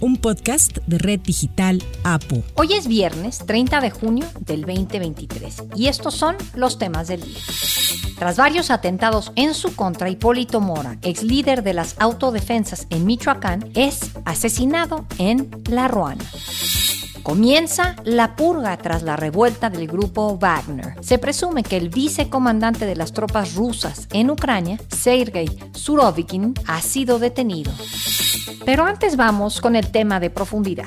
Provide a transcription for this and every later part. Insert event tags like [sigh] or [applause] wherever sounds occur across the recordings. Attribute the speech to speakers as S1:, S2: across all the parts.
S1: un podcast de Red Digital APO.
S2: Hoy es viernes 30 de junio del 2023 y estos son los temas del día. Tras varios atentados en su contra, Hipólito Mora, ex líder de las autodefensas en Michoacán, es asesinado en La Ruana. Comienza la purga tras la revuelta del grupo Wagner. Se presume que el vicecomandante de las tropas rusas en Ucrania, Sergei Surovikin, ha sido detenido. Pero antes vamos con el tema de profundidad.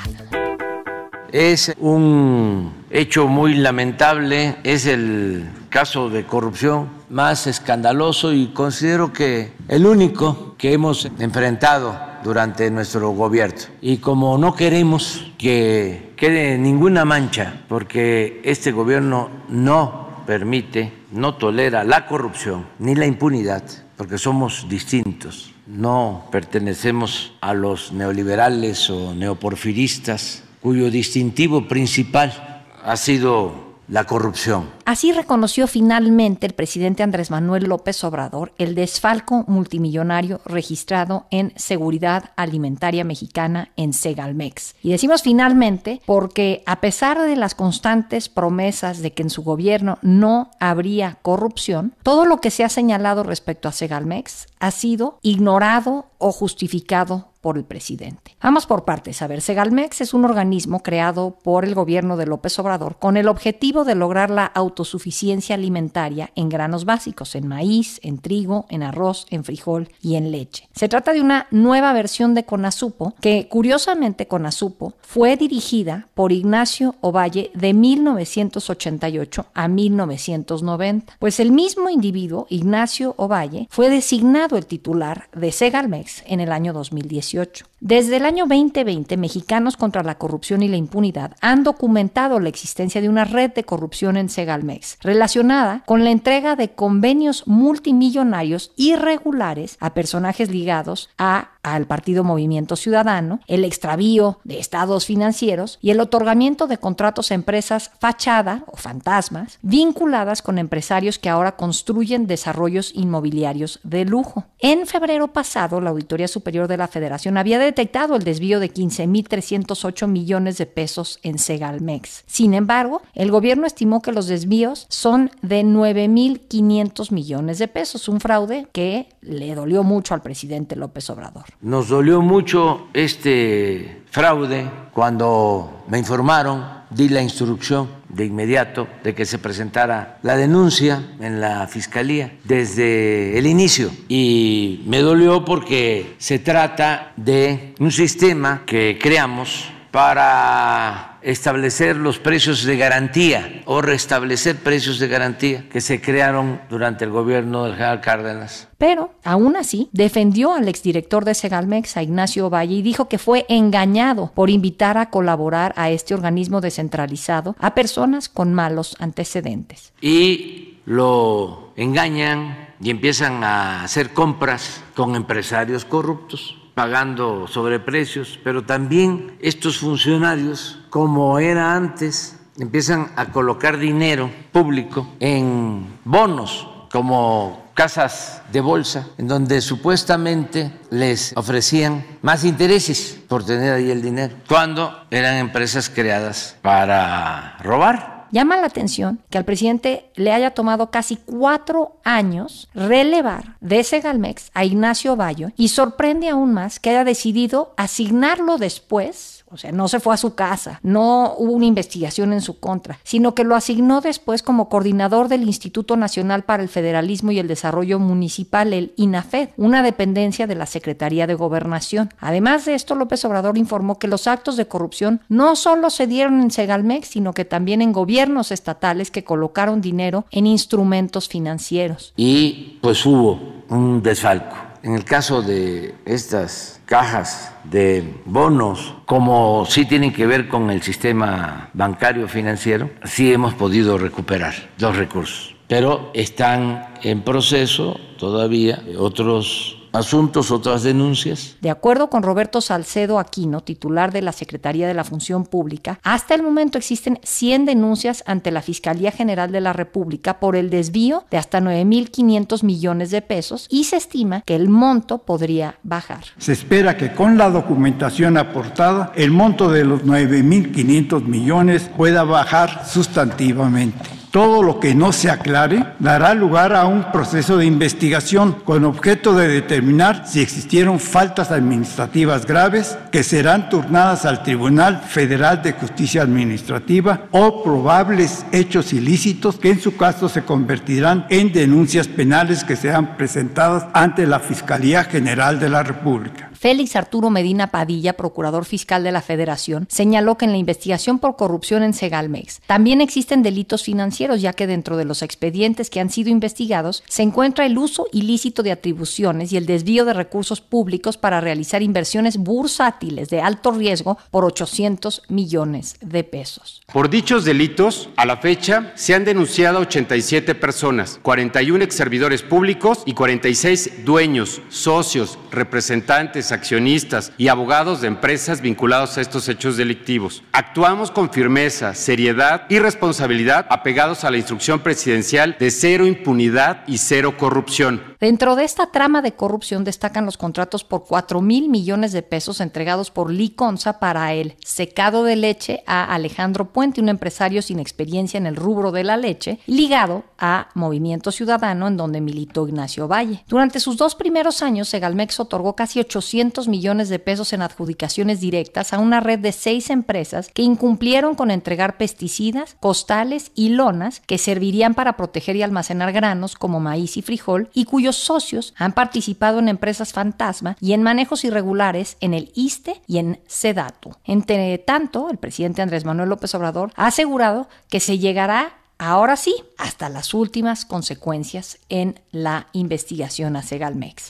S3: Es un hecho muy lamentable, es el caso de corrupción más escandaloso y considero que el único que hemos enfrentado durante nuestro gobierno. Y como no queremos que quede ninguna mancha, porque este gobierno no permite, no tolera la corrupción ni la impunidad, porque somos distintos. No pertenecemos a los neoliberales o neoporfiristas, cuyo distintivo principal ha sido la corrupción.
S2: Así reconoció finalmente el presidente Andrés Manuel López Obrador el desfalco multimillonario registrado en Seguridad Alimentaria Mexicana en Segalmex. Y decimos finalmente porque a pesar de las constantes promesas de que en su gobierno no habría corrupción, todo lo que se ha señalado respecto a Segalmex ha sido ignorado o justificado por el presidente. Vamos por partes. A ver, Segalmex es un organismo creado por el gobierno de López Obrador con el objetivo de lograr la autosuficiencia alimentaria en granos básicos, en maíz, en trigo, en arroz, en frijol y en leche. Se trata de una nueva versión de Conasupo que, curiosamente, Conasupo fue dirigida por Ignacio Ovalle de 1988 a 1990. Pues el mismo individuo, Ignacio Ovalle, fue designado el titular de Segalmex en el año 2018. Desde el año 2020, Mexicanos contra la Corrupción y la Impunidad han documentado la existencia de una red de corrupción en Segalmex, relacionada con la entrega de convenios multimillonarios irregulares a personajes ligados al Partido Movimiento Ciudadano, el extravío de estados financieros y el otorgamiento de contratos a empresas fachada o fantasmas vinculadas con empresarios que ahora construyen desarrollos inmobiliarios de lujo. En febrero pasado, la Auditoría Superior de la Federación había detectado el desvío de 15.308 millones de pesos en Segalmex. Sin embargo, el gobierno estimó que los desvíos son de 9.500 millones de pesos, un fraude que le dolió mucho al presidente López Obrador.
S3: Nos dolió mucho este fraude cuando me informaron, di la instrucción de inmediato de que se presentara la denuncia en la fiscalía desde el inicio. Y me dolió porque se trata de un sistema que creamos para establecer los precios de garantía o restablecer precios de garantía que se crearon durante el gobierno del general Cárdenas.
S2: Pero, aún así, defendió al exdirector de Segalmex, a Ignacio Valle, y dijo que fue engañado por invitar a colaborar a este organismo descentralizado a personas con malos antecedentes.
S3: Y lo engañan y empiezan a hacer compras con empresarios corruptos pagando sobreprecios, pero también estos funcionarios, como era antes, empiezan a colocar dinero público en bonos como casas de bolsa, en donde supuestamente les ofrecían más intereses por tener ahí el dinero, cuando eran empresas creadas para robar.
S2: Llama la atención que al presidente le haya tomado casi cuatro años relevar de Segalmex a Ignacio Bayo y sorprende aún más que haya decidido asignarlo después o sea, no se fue a su casa, no hubo una investigación en su contra, sino que lo asignó después como coordinador del Instituto Nacional para el Federalismo y el Desarrollo Municipal, el INAFED, una dependencia de la Secretaría de Gobernación. Además de esto, López Obrador informó que los actos de corrupción no solo se dieron en Segalmex, sino que también en gobiernos estatales que colocaron dinero en instrumentos financieros.
S3: Y pues hubo un desfalco. En el caso de estas cajas de bonos, como sí tienen que ver con el sistema bancario financiero, sí hemos podido recuperar los recursos, pero están en proceso todavía otros asuntos, otras denuncias.
S2: De acuerdo con Roberto Salcedo Aquino, titular de la Secretaría de la Función Pública, hasta el momento existen 100 denuncias ante la Fiscalía General de la República por el desvío de hasta 9.500 millones de pesos y se estima que el monto podría bajar.
S4: Se espera que con la documentación aportada el monto de los 9.500 millones pueda bajar sustantivamente. Todo lo que no se aclare dará lugar a un proceso de investigación con objeto de determinar si existieron faltas administrativas graves que serán turnadas al Tribunal Federal de Justicia Administrativa o probables hechos ilícitos que en su caso se convertirán en denuncias penales que sean presentadas ante la Fiscalía General de la República.
S2: Félix Arturo Medina Padilla, procurador fiscal de la Federación, señaló que en la investigación por corrupción en Segalmex también existen delitos financieros, ya que dentro de los expedientes que han sido investigados se encuentra el uso ilícito de atribuciones y el desvío de recursos públicos para realizar inversiones bursátiles de alto riesgo por 800 millones de pesos.
S5: Por dichos delitos, a la fecha se han denunciado 87 personas, 41 ex servidores públicos y 46 dueños, socios, representantes, accionistas y abogados de empresas vinculados a estos hechos delictivos. Actuamos con firmeza, seriedad y responsabilidad apegados a la instrucción presidencial de cero impunidad y cero corrupción.
S2: Dentro de esta trama de corrupción destacan los contratos por 4 mil millones de pesos entregados por Liconza para el secado de leche a Alejandro Puente, un empresario sin experiencia en el rubro de la leche, ligado a Movimiento Ciudadano, en donde militó Ignacio Valle. Durante sus dos primeros años, Segalmex otorgó casi 800 millones de pesos en adjudicaciones directas a una red de seis empresas que incumplieron con entregar pesticidas, costales y lonas que servirían para proteger y almacenar granos como maíz y frijol y cuyos socios han participado en empresas fantasma y en manejos irregulares en el ISTE y en SEDATU. Entre tanto, el presidente Andrés Manuel López Obrador ha asegurado que se llegará ahora sí hasta las últimas consecuencias en la investigación a Segalmex.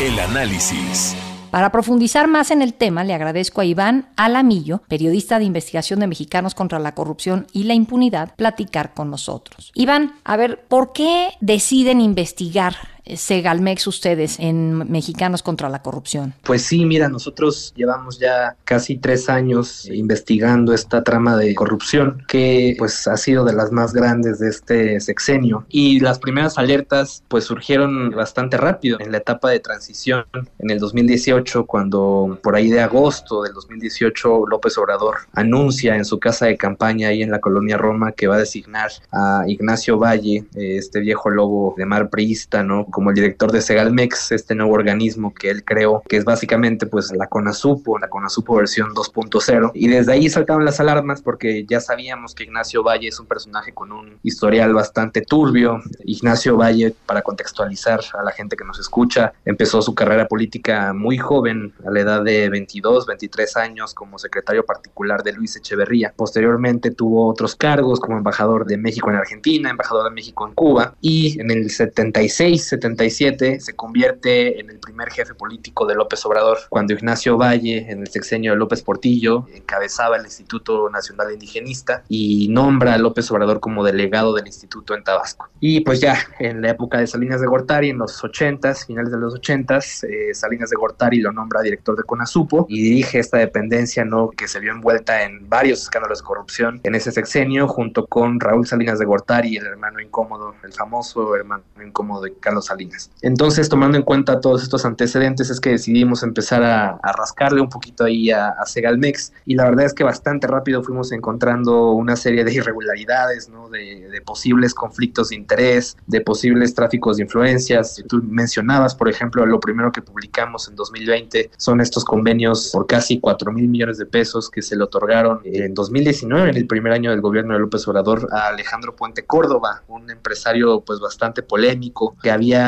S6: El análisis.
S2: Para profundizar más en el tema, le agradezco a Iván Alamillo, periodista de investigación de Mexicanos contra la Corrupción y la Impunidad, platicar con nosotros. Iván, a ver, ¿por qué deciden investigar Segalmex ustedes en Mexicanos contra la Corrupción?
S7: Pues sí, mira, nosotros llevamos ya casi tres años investigando esta trama de corrupción que pues ha sido de las más grandes de este sexenio y las primeras alertas pues surgieron bastante rápido en la etapa de transición en el 2018 cuando por ahí de agosto del 2018 López Obrador anuncia en su casa de campaña ahí en la colonia Roma que va a designar a Ignacio Valle, este viejo lobo de mar priista, ¿no? Como el director de Segalmex, este nuevo organismo que él creó, que es básicamente pues la CONASUPO, la CONASUPO versión 2.0. Y desde ahí saltaron las alarmas porque ya sabíamos que Ignacio Valle es un personaje con un historial bastante turbio. Ignacio Valle, para contextualizar a la gente que nos escucha, empezó su carrera política muy joven, a la edad de 22, 23 años, como secretario particular de Luis Echeverría. Posteriormente tuvo otros cargos como embajador de México en Argentina, embajador de México en Cuba y en el 76, 77 se convierte en el primer jefe político de López Obrador, cuando Ignacio Valle, en el sexenio de López Portillo, encabezaba el Instituto Nacional Indigenista y nombra a López Obrador como delegado del instituto en Tabasco. Y pues ya en la época de Salinas de Gortari, en los 80s, finales de los 80s, eh, Salinas de Gortari lo nombra director de CONASUPO y dirige esta dependencia ¿no? que se vio envuelta en varios escándalos de corrupción en ese sexenio, junto con Raúl Salinas de Gortari, el hermano incómodo, el famoso hermano incómodo de Carlos Salinas. Entonces, tomando en cuenta todos estos antecedentes, es que decidimos empezar a, rascarle un poquito ahí a, Segalmex y la verdad es que bastante rápido fuimos encontrando una serie de irregularidades, ¿no? de, de posibles conflictos de interés, de posibles tráficos de influencias. Tú mencionabas, por ejemplo, lo primero que publicamos en 2020 son estos convenios por casi 4 mil millones de pesos que se le otorgaron en 2019, en el primer año del gobierno de López Obrador, a Alejandro Puente Córdoba, un empresario pues bastante polémico que había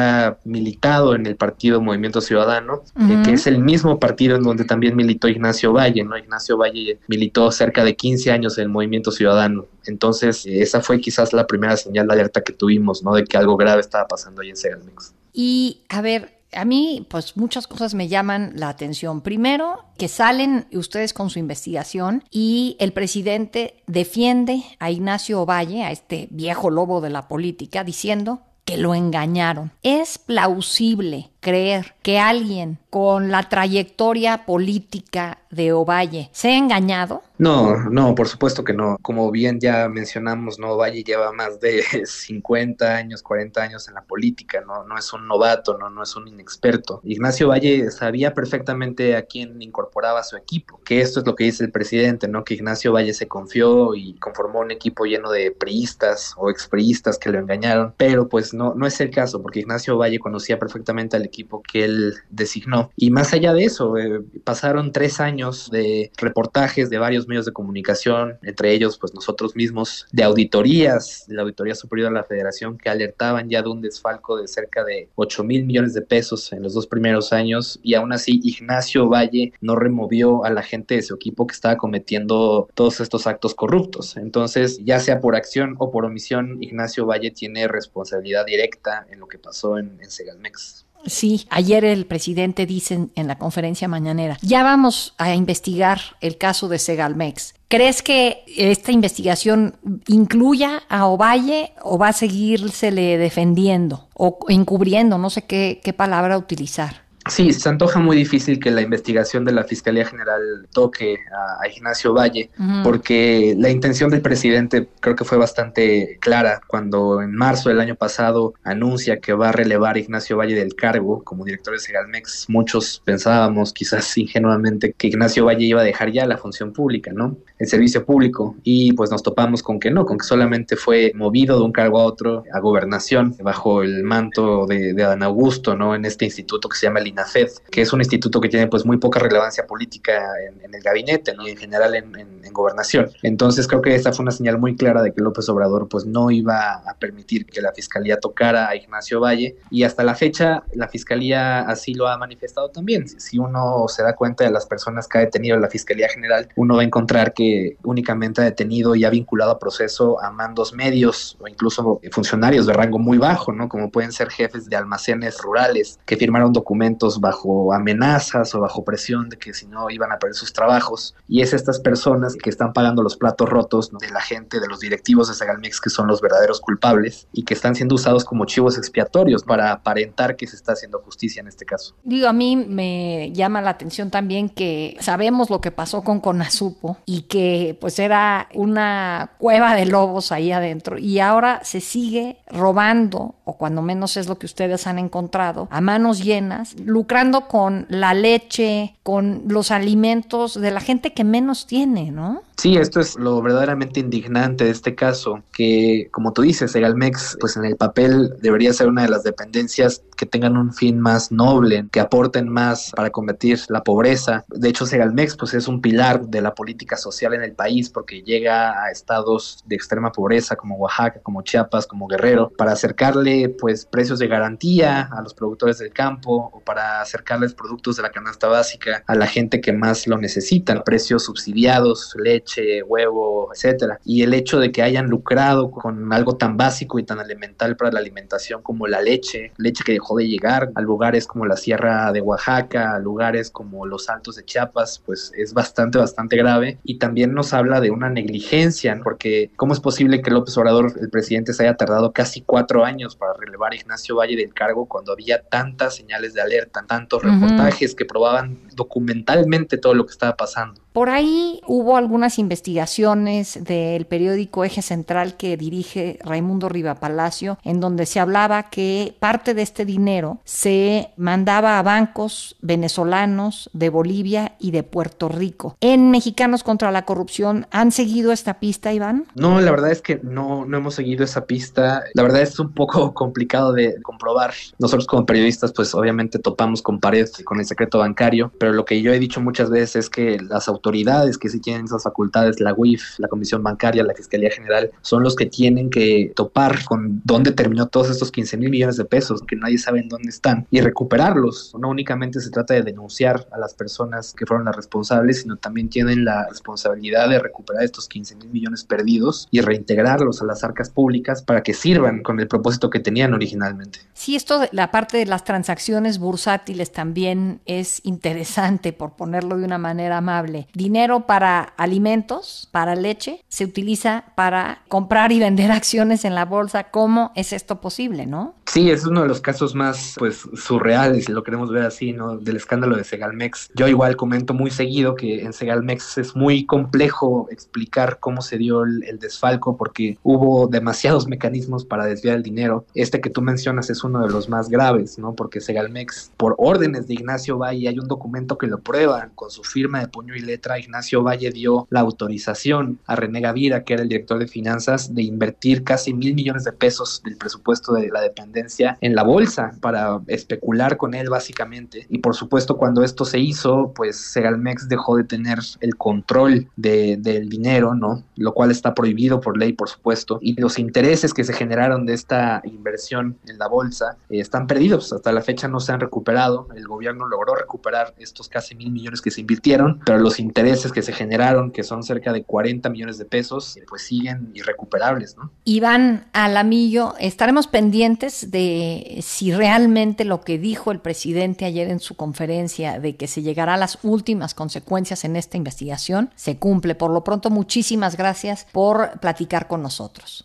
S7: militado en el partido Movimiento Ciudadano, eh, que es el mismo partido en donde también militó Ignacio Valle, ¿no? Ignacio Valle militó cerca de 15 años en el Movimiento Ciudadano. Entonces, eh, esa fue quizás la primera señal de alerta que tuvimos, ¿no? De que algo grave estaba pasando ahí en Segalmex.
S2: Y, a ver, a mí, pues muchas cosas me llaman la atención. Primero, que salen ustedes con su investigación y el presidente defiende a Ignacio Valle, a este viejo lobo de la política, diciendo que lo engañaron. Es plausible creer que alguien con la trayectoria política de Ovalle se ha engañado?
S7: No, no, por supuesto que no. Como bien ya mencionamos, no Ovalle lleva más de [laughs] 50 años, 40 años en la política, no, no es un novato, no, no es un inexperto. Ignacio Valle sabía perfectamente a quién incorporaba a su equipo, que esto es lo que dice el presidente, ¿no? Que Ignacio Valle se confió y conformó un equipo lleno de priistas o expriistas que lo engañaron, pero pues no, no es el caso, porque Ignacio Valle conocía perfectamente al equipo que él designó. Y más allá de eso, eh, pasaron tres años de reportajes de varios medios de comunicación, entre ellos pues nosotros mismos, de auditorías, de la Auditoría Superior de la Federación, que alertaban ya de un desfalco de cerca de 8 mil millones de pesos en los dos primeros años, y aún así Ignacio Valle no removió a la gente de su equipo que estaba cometiendo todos estos actos corruptos. Entonces, ya sea por acción o por omisión, Ignacio Valle tiene responsabilidad directa en lo que pasó en, en Segalmex.
S2: Sí, ayer el presidente dice en la conferencia mañanera, ya vamos a investigar el caso de Segalmex. ¿Crees que esta investigación incluya a Ovalle o va a seguírsele defendiendo o encubriendo? No sé qué, qué palabra utilizar.
S7: Sí, se antoja muy difícil que la investigación de la Fiscalía General toque a, Ignacio Valle, porque la intención del presidente creo que fue bastante clara cuando en marzo del año pasado anuncia que va a relevar a Ignacio Valle del cargo como director de Segalmex. Muchos pensábamos, quizás ingenuamente, que Ignacio Valle iba a dejar ya la función pública, ¿no? El servicio público, y pues nos topamos con que no, con que solamente fue movido de un cargo a otro a gobernación bajo el manto de, de Adán Augusto, ¿no? En este instituto que se llama el INAFED, que es un instituto que tiene pues muy poca relevancia política en, el gabinete y en general en, gobernación. Entonces creo que esta fue una señal muy clara de que López Obrador pues no iba a permitir que la fiscalía tocara a Ignacio Valle y hasta la fecha la fiscalía así lo ha manifestado también. Si uno se da cuenta de las personas que ha detenido la fiscalía general, uno va a encontrar que únicamente ha detenido y ha vinculado a proceso a mandos medios o incluso funcionarios de rango muy bajo, ¿no? Como pueden ser jefes de almacenes rurales que firmaron documentos bajo amenazas o bajo presión de que si no iban a perder sus trabajos. Y es estas personas que están pagando los platos rotos de la gente, de los directivos de Segalmex, que son los verdaderos culpables y que están siendo usados como chivos expiatorios para aparentar que se está haciendo justicia en este caso.
S2: Digo, a mí me llama la atención también que sabemos lo que pasó con Conasupo y que pues era una cueva de lobos ahí adentro y ahora se sigue robando, o cuando menos es lo que ustedes han encontrado, a manos llenas lucrando con la leche, con los alimentos de la gente que menos tiene, ¿no?
S7: Sí, esto es lo verdaderamente indignante de este caso, que como tú dices, Segalmex, pues en el papel debería ser una de las dependencias que tengan un fin más noble, que aporten más para combatir la pobreza. De hecho, Segalmex pues es un pilar de la política social en el país porque llega a estados de extrema pobreza como Oaxaca, como Chiapas, como Guerrero, para acercarle pues precios de garantía a los productores del campo o para acercarles productos de la canasta básica a la gente que más lo necesita, precios subsidiados, leche huevo, etcétera. Y el hecho de que hayan lucrado con algo tan básico y tan elemental para la alimentación como la leche, leche que dejó de llegar a lugares como la Sierra de Oaxaca, a lugares como los Altos de Chiapas, pues es bastante, bastante grave. Y también nos habla de una negligencia, porque ¿cómo es posible que López Obrador, el presidente, se haya tardado casi cuatro años para relevar a Ignacio Valle del cargo cuando había tantas señales de alerta, tantos reportajes que probaban documentalmente todo lo que estaba pasando?
S2: Por ahí hubo algunas investigaciones del periódico Eje Central que dirige Raimundo Riva Palacio, en donde se hablaba que parte de este dinero se mandaba a bancos venezolanos de Bolivia y de Puerto Rico. ¿En Mexicanos contra la Corrupción han seguido esta pista, Iván?
S7: No, la verdad es que no, no hemos seguido esa pista. La verdad es un poco [laughs] complicado de comprobar. Nosotros como periodistas, pues obviamente topamos con pared con el secreto bancario, pero lo que yo he dicho muchas veces es que las autoridades autoridades que sí tienen esas facultades, la UIF, la Comisión Bancaria, la Fiscalía General, son los que tienen que topar con dónde terminó todos estos 15 mil millones de pesos, que nadie sabe en dónde están, y recuperarlos. No únicamente se trata de denunciar a las personas que fueron las responsables, sino también tienen la responsabilidad de recuperar estos 15 mil millones perdidos y reintegrarlos a las arcas públicas para que sirvan con el propósito que tenían originalmente.
S2: Sí, esto, la parte de las transacciones bursátiles también es interesante, por ponerlo de una manera amable dinero para alimentos, para leche, se utiliza para comprar y [laughs] vender acciones en la bolsa. ¿Cómo es esto posible, no?
S7: Sí, es uno de los casos más pues surreales, si lo queremos ver así, ¿no? Del escándalo de Segalmex. Yo igual comento muy seguido que en Segalmex es muy complejo explicar cómo se dio el, desfalco porque hubo demasiados mecanismos para desviar el dinero. Este que tú mencionas es uno de los más graves, ¿no? Porque Segalmex, por órdenes de Ignacio Valle, hay un documento que lo prueba con su firma de puño y letra. Ignacio Valle dio la autorización a René Gavira, que era el director de finanzas, de invertir casi mil millones de pesos del presupuesto de la dependencia en la bolsa para especular con él básicamente. Y por supuesto cuando esto se hizo, pues Segalmex dejó de tener el control de, del dinero, ¿no? Lo cual está prohibido por ley, por supuesto. Y los intereses que se generaron de esta inversión en la bolsa eh, están perdidos. Hasta la fecha no se han recuperado. El gobierno logró recuperar estos casi mil millones que se invirtieron, pero los intereses que se generaron, que son cerca de 40 millones de pesos, pues siguen irrecuperables, ¿no?
S2: Iván Alamillo, estaremos pendientes de si realmente lo que dijo el presidente ayer en su conferencia de que se llegará a las últimas consecuencias en esta investigación se cumple. Por lo pronto, muchísimas gracias por platicar con nosotros.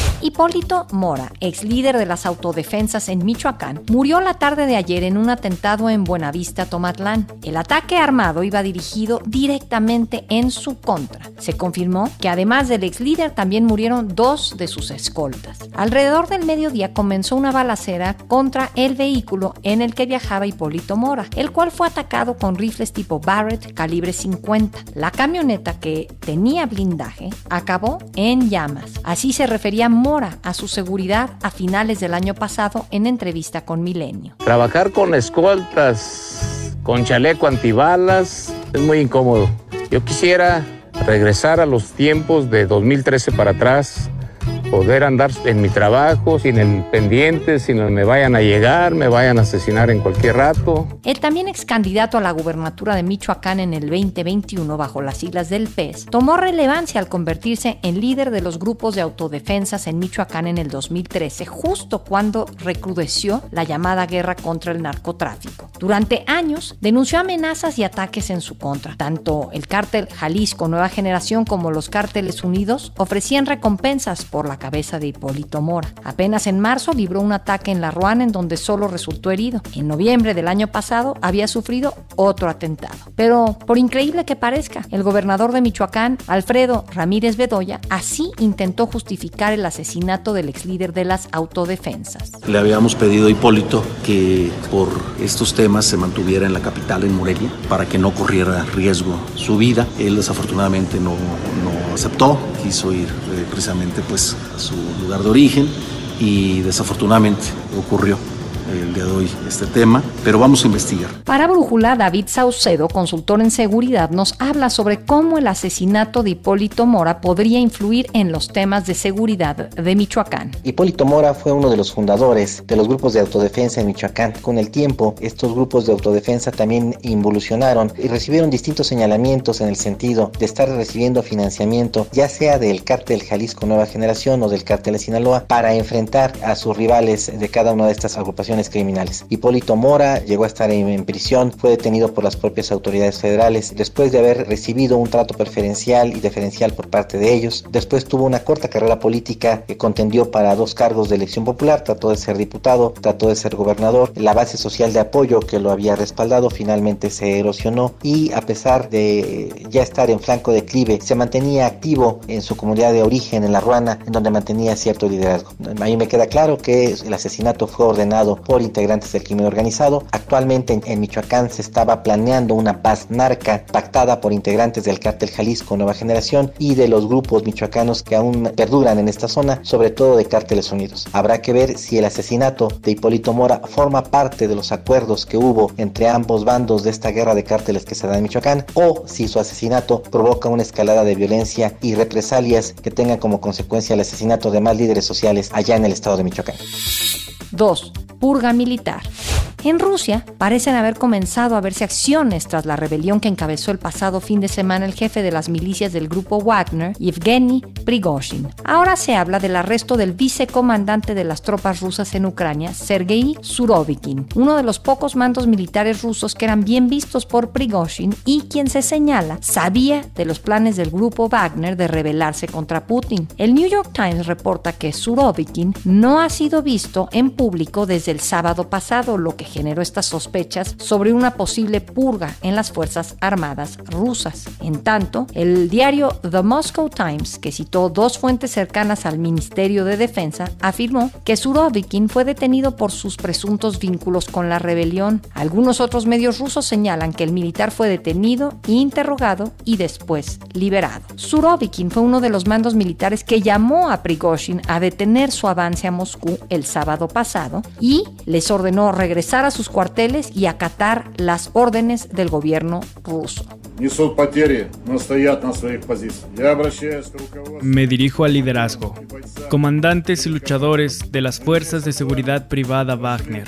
S2: Hipólito Mora, ex líder de las autodefensas en Michoacán, murió la tarde de ayer en un atentado en Buenavista, Tomatlán. El ataque armado iba dirigido directamente en su contra. Se confirmó que además del ex líder también murieron dos de sus escoltas. Alrededor del mediodía comenzó una balacera contra el vehículo en el que viajaba Hipólito Mora, el cual fue atacado con rifles tipo Barrett calibre 50. La camioneta que tenía blindaje acabó en llamas. Así se refería Mora a su seguridad a finales del año pasado en entrevista con Milenio.
S8: Trabajar con escoltas, con chaleco antibalas, es muy incómodo. Yo quisiera regresar a los tiempos de 2013 para atrás, poder andar en mi trabajo sin el pendiente, sin el me vayan a llegar, me vayan a asesinar en cualquier rato.
S2: El también ex candidato a la gubernatura de Michoacán en el 2021 bajo las siglas del PES tomó relevancia al convertirse en líder de los grupos de autodefensas en Michoacán en el 2013, justo cuando recrudeció la llamada guerra contra el narcotráfico. Durante años denunció amenazas y ataques en su contra. Tanto el cártel Jalisco Nueva Generación como los cárteles unidos ofrecían recompensas por la cabeza de Hipólito Mora. Apenas en marzo libró un ataque en La Ruana en donde solo resultó herido. En noviembre del año pasado había sufrido otro atentado. Pero, por increíble que parezca, el gobernador de Michoacán, Alfredo Ramírez Bedoya, así intentó justificar el asesinato del ex líder de las autodefensas.
S9: Le habíamos pedido a Hipólito que por estos temas se mantuviera en la capital, en Morelia, para que no corriera riesgo su vida. Él desafortunadamente no, no aceptó, quiso ir eh, precisamente pues a su lugar de origen y desafortunadamente ocurrió el día de hoy este tema, pero vamos a investigar.
S2: Para Brújula, David Saucedo, consultor en seguridad, nos habla sobre cómo el asesinato de Hipólito Mora podría influir en los temas de seguridad de Michoacán.
S10: Hipólito Mora fue uno de los fundadores de los grupos de autodefensa en Michoacán. Con el tiempo, estos grupos de autodefensa también involucionaron y recibieron distintos señalamientos en el sentido de estar recibiendo financiamiento, ya sea del cártel Jalisco Nueva Generación o del cártel de Sinaloa, para enfrentar a sus rivales de cada una de estas agrupaciones criminales. Hipólito Mora llegó a estar en, en, prisión, fue detenido por las propias autoridades federales después de haber recibido un trato preferencial y deferencial por parte de ellos. Después tuvo una corta carrera política que contendió para dos cargos de elección popular, trató de ser diputado, trató de ser gobernador. La base social de apoyo que lo había respaldado finalmente se erosionó y a pesar de ya estar en flanco declive, se mantenía activo en su comunidad de origen, en La Ruana, en donde mantenía cierto liderazgo. A mí me queda claro que el asesinato fue ordenado por integrantes del crimen organizado. Actualmente en, en, Michoacán se estaba planeando una paz narca pactada por integrantes del cártel Jalisco Nueva Generación y de los grupos michoacanos que aún perduran en esta zona, sobre todo de cárteles unidos. Habrá que ver si el asesinato de Hipólito Mora forma parte de los acuerdos que hubo entre ambos bandos de esta guerra de cárteles que se da en Michoacán o si su asesinato provoca una escalada de violencia y represalias que tengan como consecuencia el asesinato de más líderes sociales allá en el estado de Michoacán.
S2: 2. Purga militar. En Rusia parecen haber comenzado a verse acciones tras la rebelión que encabezó el pasado fin de semana el jefe de las milicias del grupo Wagner, Yevgeny Prigozhin. Ahora se habla del arresto del vicecomandante de las tropas rusas en Ucrania, Sergei Surovikin, uno de los pocos mandos militares rusos que eran bien vistos por Prigozhin y quien se señala sabía de los planes del grupo Wagner de rebelarse contra Putin. El New York Times reporta que Surovikin no ha sido visto en público desde el sábado pasado, lo que generó estas sospechas sobre una posible purga en las Fuerzas Armadas rusas. En tanto, el diario The Moscow Times, que citó dos fuentes cercanas al Ministerio de Defensa, afirmó que Surovikin fue detenido por sus presuntos vínculos con la rebelión. Algunos otros medios rusos señalan que el militar fue detenido, interrogado y después liberado. Surovikin fue uno de los mandos militares que llamó a Prigozhin a detener su avance a Moscú el sábado pasado y les ordenó regresar a sus cuarteles y acatar las órdenes del gobierno ruso.
S11: Me dirijo al liderazgo, comandantes y luchadores de las fuerzas de seguridad privada Wagner.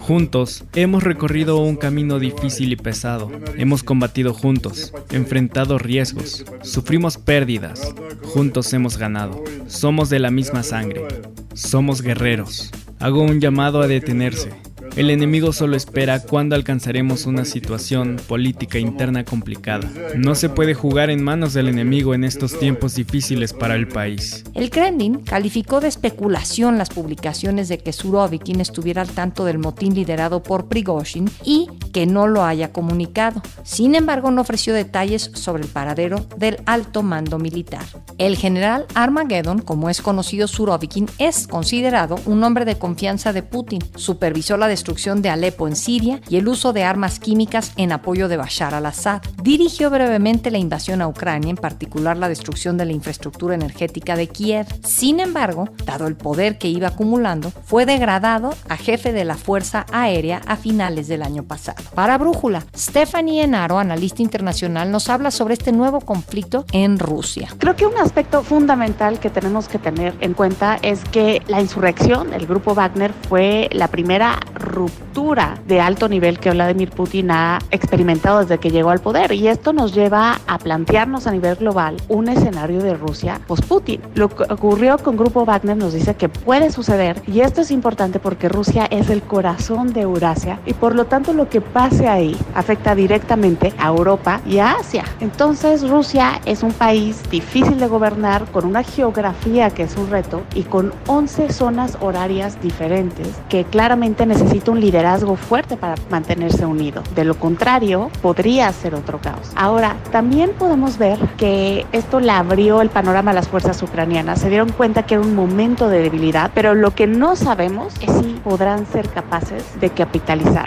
S11: Juntos hemos recorrido un camino difícil y pesado. Hemos combatido juntos, enfrentado riesgos, sufrimos pérdidas. Juntos hemos ganado. Somos de la misma sangre. Somos guerreros. Hago un llamado a detenerse. El enemigo solo espera cuándo alcanzaremos una situación política interna complicada. No se puede jugar en manos del enemigo en estos tiempos difíciles para el país.
S2: El Kremlin calificó de especulación las publicaciones de que Surovikin estuviera al tanto del motín liderado por Prigozhin y que no lo haya comunicado. Sin embargo, no ofreció detalles sobre el paradero del alto mando militar. El general Armageddon, como es conocido Surovikin, es considerado un hombre de confianza de Putin. Supervisó la de Alepo en Siria y el uso de armas químicas en apoyo de Bashar al-Assad. Dirigió brevemente la invasión a Ucrania, en particular la destrucción de la infraestructura energética de Kiev. Sin embargo, dado el poder que iba acumulando, fue degradado a jefe de la Fuerza Aérea a finales del año pasado. Para Brújula, Stephanie Enaro, analista internacional, nos habla sobre este nuevo conflicto en Rusia.
S12: Creo que un aspecto fundamental que tenemos que tener en cuenta es que la insurrección, el grupo Wagner, fue la primera ruptura de alto nivel que Vladimir Putin ha experimentado desde que llegó al poder y esto nos lleva a plantearnos a nivel global un escenario de Rusia post-Putin. Lo que ocurrió con Grupo Wagner nos dice que puede suceder y esto es importante porque Rusia es el corazón de Eurasia y por lo tanto lo que pase ahí afecta directamente a Europa y a Asia. Entonces Rusia es un país difícil de gobernar con una geografía que es un reto y con 11 zonas horarias diferentes que claramente un liderazgo fuerte para mantenerse unido. De lo contrario, podría ser otro caos. Ahora, también podemos ver que esto le abrió el panorama a las fuerzas ucranianas. Se dieron cuenta que era un momento de debilidad, pero lo que no sabemos es si podrán ser capaces de capitalizar.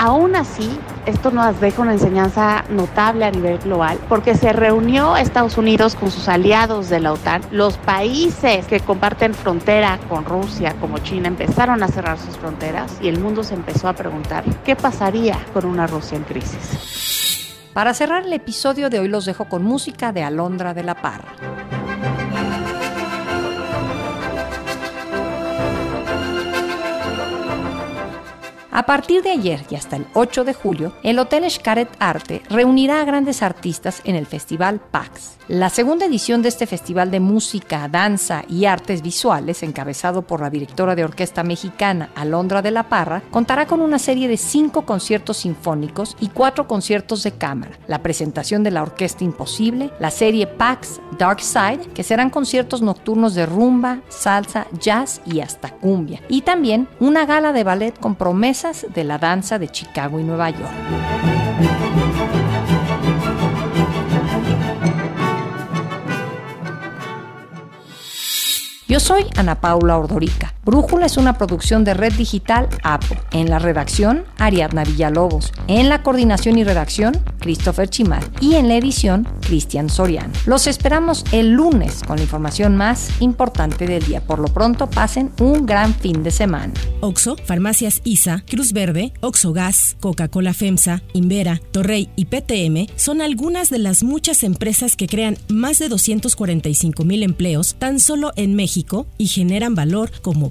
S12: Aún así, esto nos deja una enseñanza notable a nivel global porque se reunió Estados Unidos con sus aliados de la OTAN. Los países que comparten frontera con Rusia, como China, empezaron a cerrar sus fronteras y el mundo se empezó a preguntar qué pasaría con una Rusia en crisis.
S2: Para cerrar el episodio de hoy los dejo con música de Alondra de la Parra. A partir de ayer y hasta el 8 de julio, el Hotel Xcaret Arte reunirá a grandes artistas en el Festival PAX. La segunda edición de este festival de música, danza y artes visuales, encabezado por la directora de orquesta mexicana Alondra de la Parra, contará con una serie de cinco conciertos sinfónicos y cuatro conciertos de cámara, la presentación de la Orquesta Imposible, la serie PAX Dark Side, que serán conciertos nocturnos de rumba, salsa, jazz y hasta cumbia, y también una gala de ballet con promesas de la danza de Chicago y Nueva York. Yo soy Ana Paula Ordorica. Brújula es una producción de Red Digital APO. En la redacción, Ariadna Villalobos. En la coordinación y redacción, Christopher Chimal. Y en la edición, Cristian Soriano. Los esperamos el lunes con la información más importante del día. Por lo pronto, pasen un gran fin de semana.
S1: Oxo, Farmacias ISA, Cruz Verde, Oxo Gas, Coca-Cola FEMSA, Invera, Torrey y PTM son algunas de las muchas empresas que crean más de 245 mil empleos tan solo en México y generan valor como